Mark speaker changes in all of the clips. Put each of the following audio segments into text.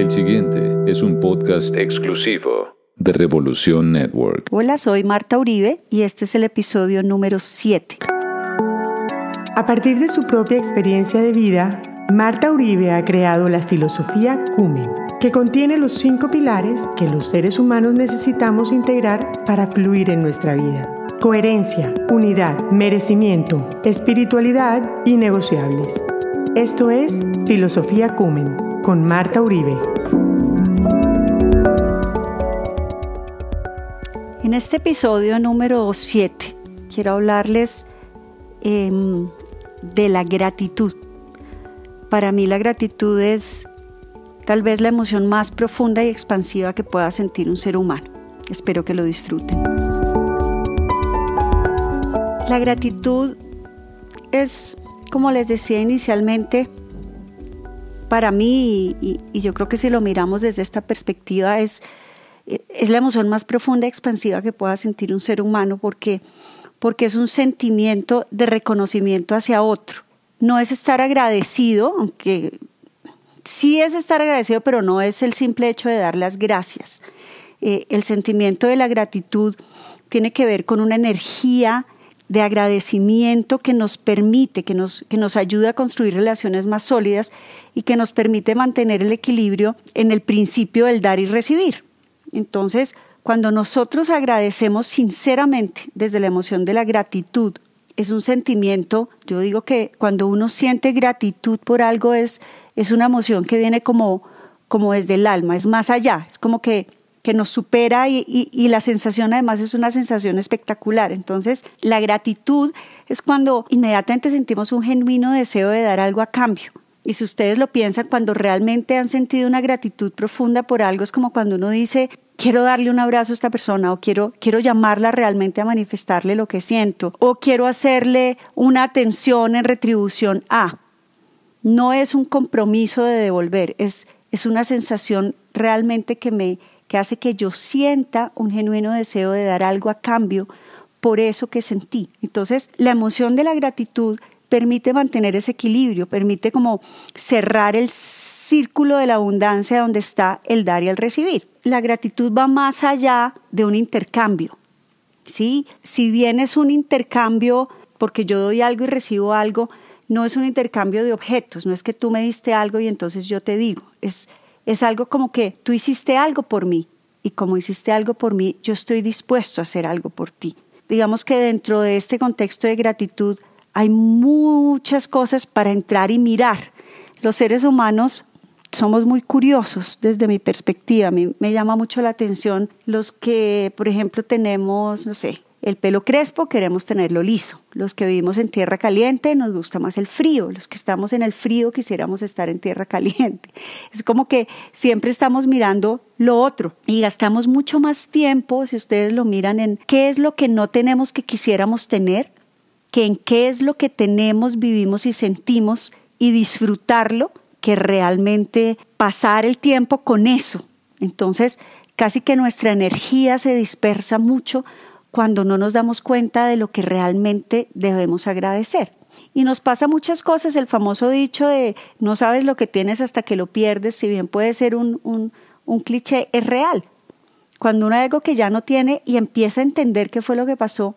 Speaker 1: El siguiente es un podcast exclusivo de Revolución Network.
Speaker 2: Hola, soy Marta Uribe y este es el episodio número 7.
Speaker 3: A partir de su propia experiencia de vida, Marta Uribe ha creado la filosofía Cumen, que contiene los cinco pilares que los seres humanos necesitamos integrar para fluir en nuestra vida. Coherencia, unidad, merecimiento, espiritualidad y negociables. Esto es Filosofía Cumen con Marta Uribe.
Speaker 2: En este episodio número 7 quiero hablarles em, de la gratitud. Para mí la gratitud es tal vez la emoción más profunda y expansiva que pueda sentir un ser humano. Espero que lo disfruten. La gratitud es, como les decía inicialmente, para mí, y, yo creo que si lo miramos desde esta perspectiva, es, es la emoción más profunda y expansiva que pueda sentir un ser humano porque, porque es un sentimiento de reconocimiento hacia otro. No es estar agradecido, aunque sí es estar agradecido, pero no es el simple hecho de dar las gracias. Eh, el sentimiento de la gratitud tiene que ver con una energía de agradecimiento que nos permite, que nos, que nos ayuda a construir relaciones más sólidas y que nos permite mantener el equilibrio en el principio del dar y recibir. Entonces, cuando nosotros agradecemos sinceramente desde la emoción de la gratitud, es un sentimiento, yo digo que cuando uno siente gratitud por algo es, es una emoción que viene como, como desde el alma, es más allá, es como que que nos supera y, la sensación además es una sensación espectacular. Entonces, la gratitud es cuando inmediatamente sentimos un genuino deseo de dar algo a cambio. Y si ustedes lo piensan, cuando realmente han sentido una gratitud profunda por algo, es como cuando uno dice, quiero darle un abrazo a esta persona o quiero, quiero llamarla realmente a manifestarle lo que siento o quiero hacerle una atención en retribución a. No es un compromiso de devolver, es, es una sensación realmente que me, que hace que yo sienta un genuino deseo de dar algo a cambio por eso que sentí. Entonces, la emoción de la gratitud permite mantener ese equilibrio, permite como cerrar el círculo de la abundancia donde está el dar y el recibir. La gratitud va más allá de un intercambio. ¿sí? Si bien es un intercambio porque yo doy algo y recibo algo, no es un intercambio de objetos, no es que tú me diste algo y entonces yo te digo, es es algo como que tú hiciste algo por mí y como hiciste algo por mí, yo estoy dispuesto a hacer algo por ti. Digamos que dentro de este contexto de gratitud hay muchas cosas para entrar y mirar. Los seres humanos somos muy curiosos desde mi perspectiva. A mí me llama mucho la atención los que, por ejemplo, tenemos, no sé, el pelo crespo queremos tenerlo liso. Los que vivimos en tierra caliente nos gusta más el frío. Los que estamos en el frío quisiéramos estar en tierra caliente. Es como que siempre estamos mirando lo otro y gastamos mucho más tiempo, si ustedes lo miran, en qué es lo que no tenemos que quisiéramos tener, que en qué es lo que tenemos, vivimos y sentimos y disfrutarlo, que realmente pasar el tiempo con eso. Entonces, casi que nuestra energía se dispersa mucho cuando no nos damos cuenta de lo que realmente debemos agradecer. Y nos pasa muchas cosas, el famoso dicho de no sabes lo que tienes hasta que lo pierdes, si bien puede ser un, un, cliché, es real. Cuando uno hay algo que ya no tiene y empieza a entender qué fue lo que pasó,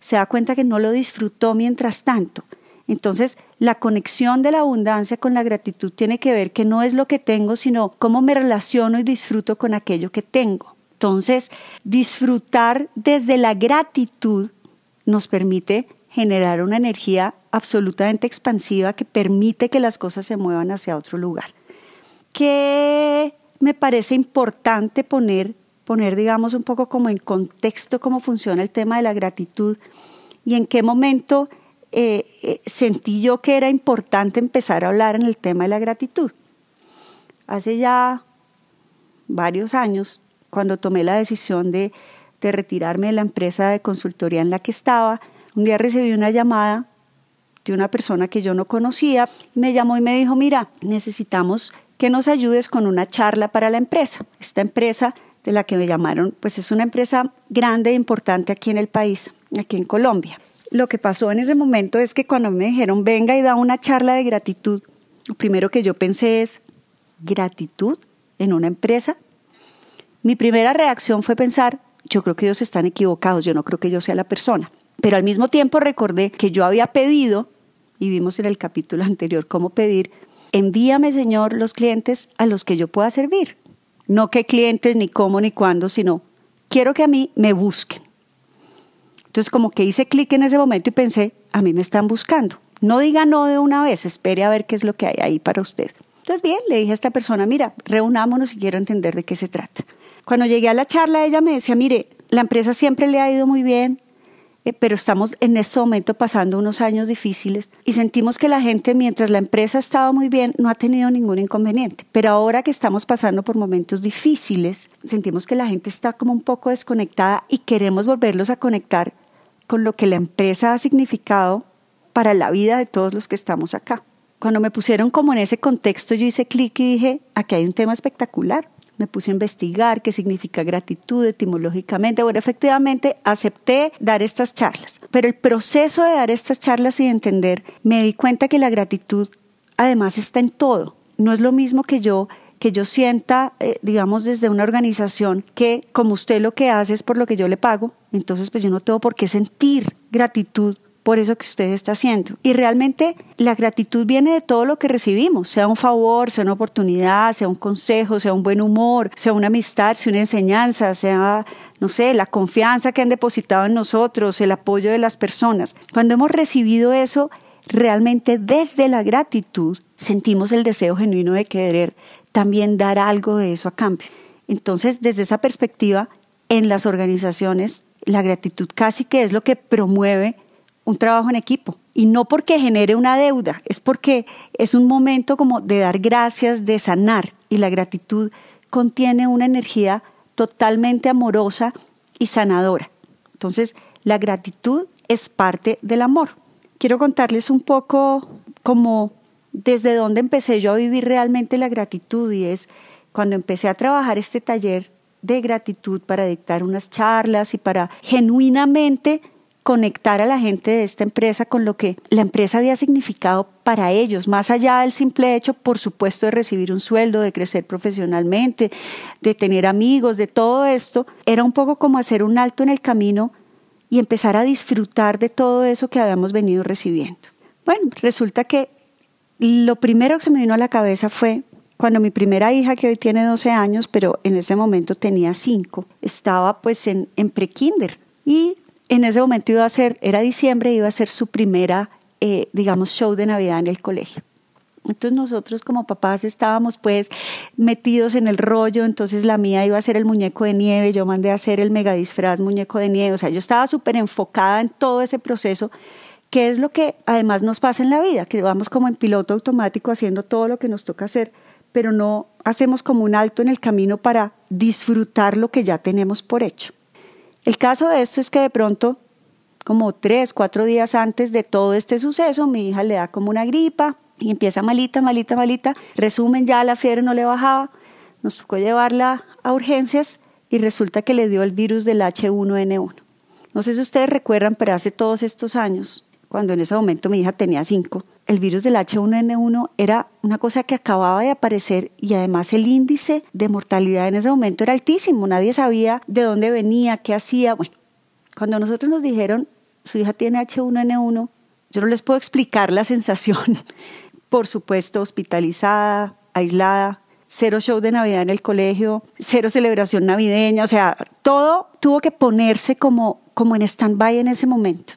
Speaker 2: se da cuenta que no lo disfrutó mientras tanto. Entonces, la conexión de la abundancia con la gratitud tiene que ver que no es lo que tengo, sino cómo me relaciono y disfruto con aquello que tengo. Entonces, disfrutar desde la gratitud nos permite generar una energía absolutamente expansiva que permite que las cosas se muevan hacia otro lugar. ¿Qué me parece importante poner, poner, digamos, un poco como en contexto cómo funciona el tema de la gratitud y en qué momento eh, eh, sentí yo que era importante empezar a hablar en el tema de la gratitud? Hace ya varios años cuando tomé la decisión de, retirarme de la empresa de consultoría en la que estaba, un día recibí una llamada de una persona que yo no conocía, me llamó y me dijo, mira, necesitamos que nos ayudes con una charla para la empresa. Esta empresa de la que me llamaron, pues es una empresa grande e importante aquí en el país, aquí en Colombia. Lo que pasó en ese momento es que cuando me dijeron, venga y da una charla de gratitud, lo primero que yo pensé es, ¿gratitud? en una empresa, mi primera reacción fue pensar, yo creo que ellos están equivocados, yo no creo que yo sea la persona. Pero al mismo tiempo recordé que yo había pedido, y vimos en el capítulo anterior cómo pedir, envíame Señor los clientes a los que yo pueda servir. No qué clientes, ni cómo, ni cuándo, sino quiero que a mí me busquen. Entonces como que hice clic en ese momento y pensé, a mí me están buscando. No diga no de una vez, espere a ver qué es lo que hay ahí para usted. Entonces bien, le dije a esta persona, mira, reunámonos y quiero entender de qué se trata. Cuando llegué a la charla, ella me decía, mire, la empresa siempre le ha ido muy bien, eh, pero estamos en este momento pasando unos años difíciles y sentimos que la gente, mientras la empresa ha estado muy bien, no ha tenido ningún inconveniente. Pero ahora que estamos pasando por momentos difíciles, sentimos que la gente está como un poco desconectada y queremos volverlos a conectar con lo que la empresa ha significado para la vida de todos los que estamos acá. Cuando me pusieron como en ese contexto, yo hice clic y dije, aquí hay un tema espectacular. Me puse a investigar qué significa gratitud etimológicamente. Bueno, efectivamente acepté dar estas charlas, pero el proceso de dar estas charlas y de entender, me di cuenta que la gratitud además está en todo. No es lo mismo que yo que yo sienta, eh, digamos, desde una organización que como usted lo que hace es por lo que yo le pago, entonces pues yo no tengo por qué sentir gratitud por eso que usted está haciendo. Y realmente la gratitud viene de todo lo que recibimos, sea un favor, sea una oportunidad, sea un consejo, sea un buen humor, sea una amistad, sea una enseñanza, sea, no sé, la confianza que han depositado en nosotros, el apoyo de las personas. Cuando hemos recibido eso, realmente desde la gratitud sentimos el deseo genuino de querer también dar algo de eso a cambio. Entonces, desde esa perspectiva, en las organizaciones, la gratitud casi que es lo que promueve un trabajo en equipo. Y no porque genere una deuda, es porque es un momento como de dar gracias, de sanar. Y la gratitud contiene una energía totalmente amorosa y sanadora. Entonces, la gratitud es parte del amor. Quiero contarles un poco como desde dónde empecé yo a vivir realmente la gratitud y es cuando empecé a trabajar este taller de gratitud para dictar unas charlas y para genuinamente conectar a la gente de esta empresa con lo que la empresa había significado para ellos, más allá del simple hecho, por supuesto, de recibir un sueldo, de crecer profesionalmente, de tener amigos, de todo esto, era un poco como hacer un alto en el camino y empezar a disfrutar de todo eso que habíamos venido recibiendo. Bueno, resulta que lo primero que se me vino a la cabeza fue cuando mi primera hija, que hoy tiene 12 años, pero en ese momento tenía 5, estaba pues en, en pre-kinder. Y en ese momento iba a ser, era diciembre, iba a ser su primera, eh, digamos, show de Navidad en el colegio. Entonces nosotros como papás estábamos pues metidos en el rollo, entonces la mía iba a ser el muñeco de nieve, yo mandé a hacer el mega disfraz muñeco de nieve, o sea, yo estaba súper enfocada en todo ese proceso ¿Qué es lo que además nos pasa en la vida? Que vamos como en piloto automático haciendo todo lo que nos toca hacer, pero no hacemos como un alto en el camino para disfrutar lo que ya tenemos por hecho. El caso de esto es que de pronto, como tres, cuatro días antes de todo este suceso, mi hija le da como una gripa y empieza malita, malita, malita. Resumen, ya la fiebre no le bajaba, nos tocó llevarla a urgencias y resulta que le dio el virus del H1N1. No sé si ustedes recuerdan, pero hace todos estos años cuando en ese momento mi hija tenía cinco, el virus del H1N1 era una cosa que acababa de aparecer y además el índice de mortalidad en ese momento era altísimo. Nadie sabía de dónde venía, qué hacía. Bueno, cuando nosotros nos dijeron, su hija tiene H1N1, yo no les puedo explicar la sensación. Por supuesto, hospitalizada, aislada, cero show de Navidad en el colegio, cero celebración navideña, o sea, todo tuvo que ponerse como, como en stand-by en ese momento.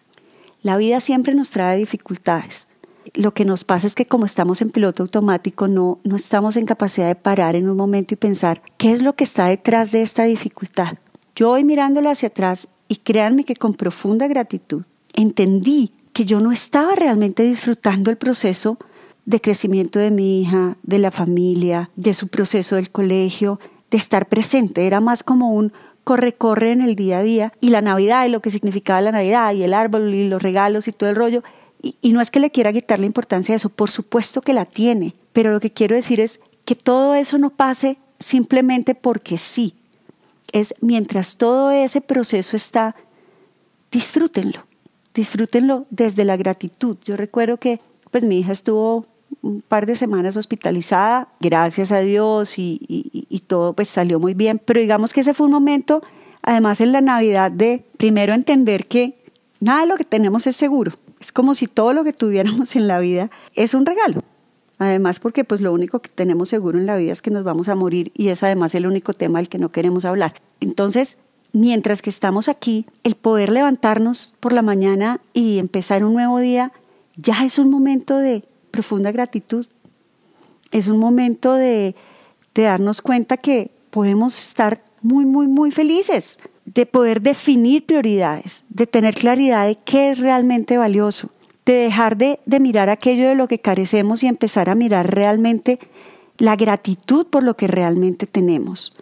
Speaker 2: La vida siempre nos trae dificultades. Lo que nos pasa es que como estamos en piloto automático, no, no estamos en capacidad de parar en un momento y pensar qué es lo que está detrás de esta dificultad. Yo voy mirándole hacia atrás y créanme que con profunda gratitud entendí que yo no estaba realmente disfrutando el proceso de crecimiento de mi hija, de la familia, de su proceso del colegio, de estar presente. Era más como un corre, corre en el día a día y la Navidad y lo que significaba la Navidad y el árbol y los regalos y todo el rollo. Y, no es que le quiera quitar la importancia de eso, por supuesto que la tiene, pero lo que quiero decir es que todo eso no pase simplemente porque sí. Es mientras todo ese proceso está, disfrútenlo, disfrútenlo desde la gratitud. Yo recuerdo que pues mi hija estuvo un par de semanas hospitalizada, gracias a Dios y, y, todo pues salió muy bien, pero digamos que ese fue un momento, además en la Navidad, de primero entender que nada de lo que tenemos es seguro, es como si todo lo que tuviéramos en la vida es un regalo. Además, porque pues lo único que tenemos seguro en la vida es que nos vamos a morir y es además el único tema del que no queremos hablar. Entonces, mientras que estamos aquí, el poder levantarnos por la mañana y empezar un nuevo día ya es un momento de profunda gratitud. Es un momento de, de darnos cuenta que podemos estar muy, muy, muy felices, de poder definir prioridades, de tener claridad de qué es realmente valioso, de dejar de, de mirar aquello de lo que carecemos y empezar a mirar realmente la gratitud por lo que realmente tenemos.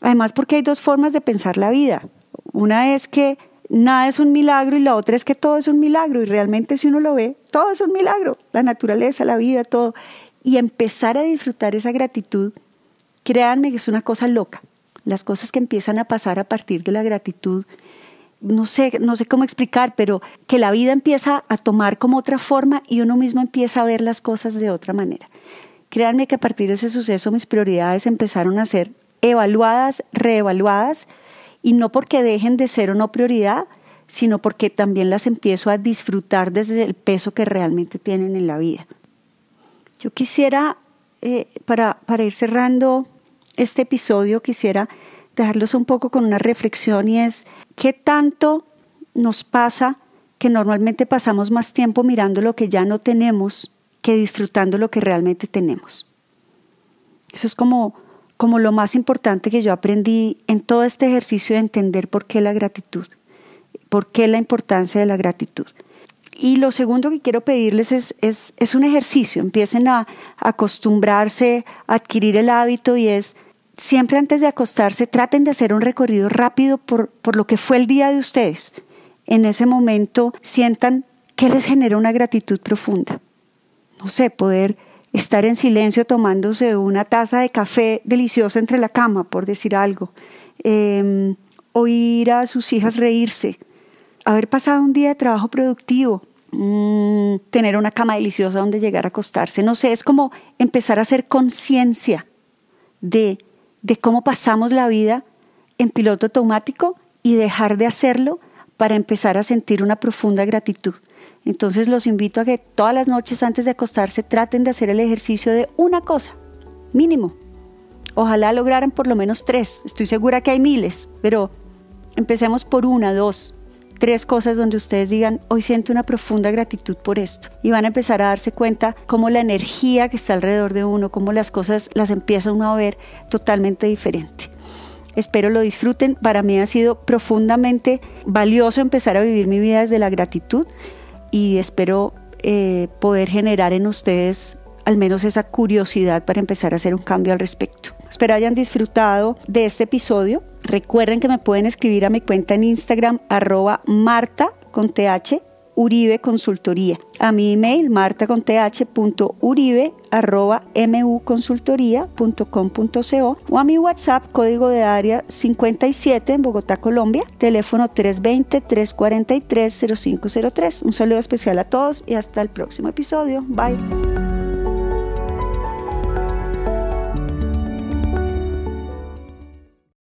Speaker 2: Además, porque hay dos formas de pensar la vida. Una es que nada es un milagro y la otra es que todo es un milagro y realmente si uno lo ve, todo es un milagro, la naturaleza, la vida, todo. Y empezar a disfrutar esa gratitud, créanme que es una cosa loca. Las cosas que empiezan a pasar a partir de la gratitud, no sé, no sé cómo explicar, pero que la vida empieza a tomar como otra forma y uno mismo empieza a ver las cosas de otra manera. Créanme que a partir de ese suceso mis prioridades empezaron a ser evaluadas, reevaluadas, y no porque dejen de ser o no prioridad, sino porque también las empiezo a disfrutar desde el peso que realmente tienen en la vida. Yo quisiera, eh, para, para ir cerrando este episodio, quisiera dejarlos un poco con una reflexión y es, ¿qué tanto nos pasa que normalmente pasamos más tiempo mirando lo que ya no tenemos que disfrutando lo que realmente tenemos? Eso es como como lo más importante que yo aprendí en todo este ejercicio de entender por qué la gratitud, por qué la importancia de la gratitud. Y lo segundo que quiero pedirles es, es, un ejercicio, empiecen a, acostumbrarse, a adquirir el hábito y es, siempre antes de acostarse, traten de hacer un recorrido rápido por, por lo que fue el día de ustedes. En ese momento sientan que les genera una gratitud profunda. No sé, poder estar en silencio tomándose una taza de café deliciosa entre la cama, por decir algo, em, oír a sus hijas reírse, haber pasado un día de trabajo productivo, mm, tener una cama deliciosa donde llegar a acostarse, no sé, es como empezar a hacer conciencia de, de cómo pasamos la vida en piloto automático y dejar de hacerlo para empezar a sentir una profunda gratitud. Entonces los invito a que todas las noches antes de acostarse traten de hacer el ejercicio de una cosa, mínimo. Ojalá lograran por lo menos tres. Estoy segura que hay miles, pero empecemos por una, dos, tres cosas donde ustedes digan, hoy siento una profunda gratitud por esto. Y van a empezar a darse cuenta cómo la energía que está alrededor de uno, cómo las cosas las empieza uno a ver totalmente diferente. Espero lo disfruten. Para mí ha sido profundamente valioso empezar a vivir mi vida desde la gratitud y espero eh, poder generar en ustedes al menos esa curiosidad para empezar a hacer un cambio al respecto. Espero hayan disfrutado de este episodio. Recuerden que me pueden escribir a mi cuenta en Instagram arroba marta con th Uribe Consultoría. A mi email martaconth.uribe.muconsultoría.com.co o a mi WhatsApp código de área 57 en Bogotá, Colombia, teléfono 320-343-0503. Un saludo especial a todos y hasta el próximo episodio. Bye.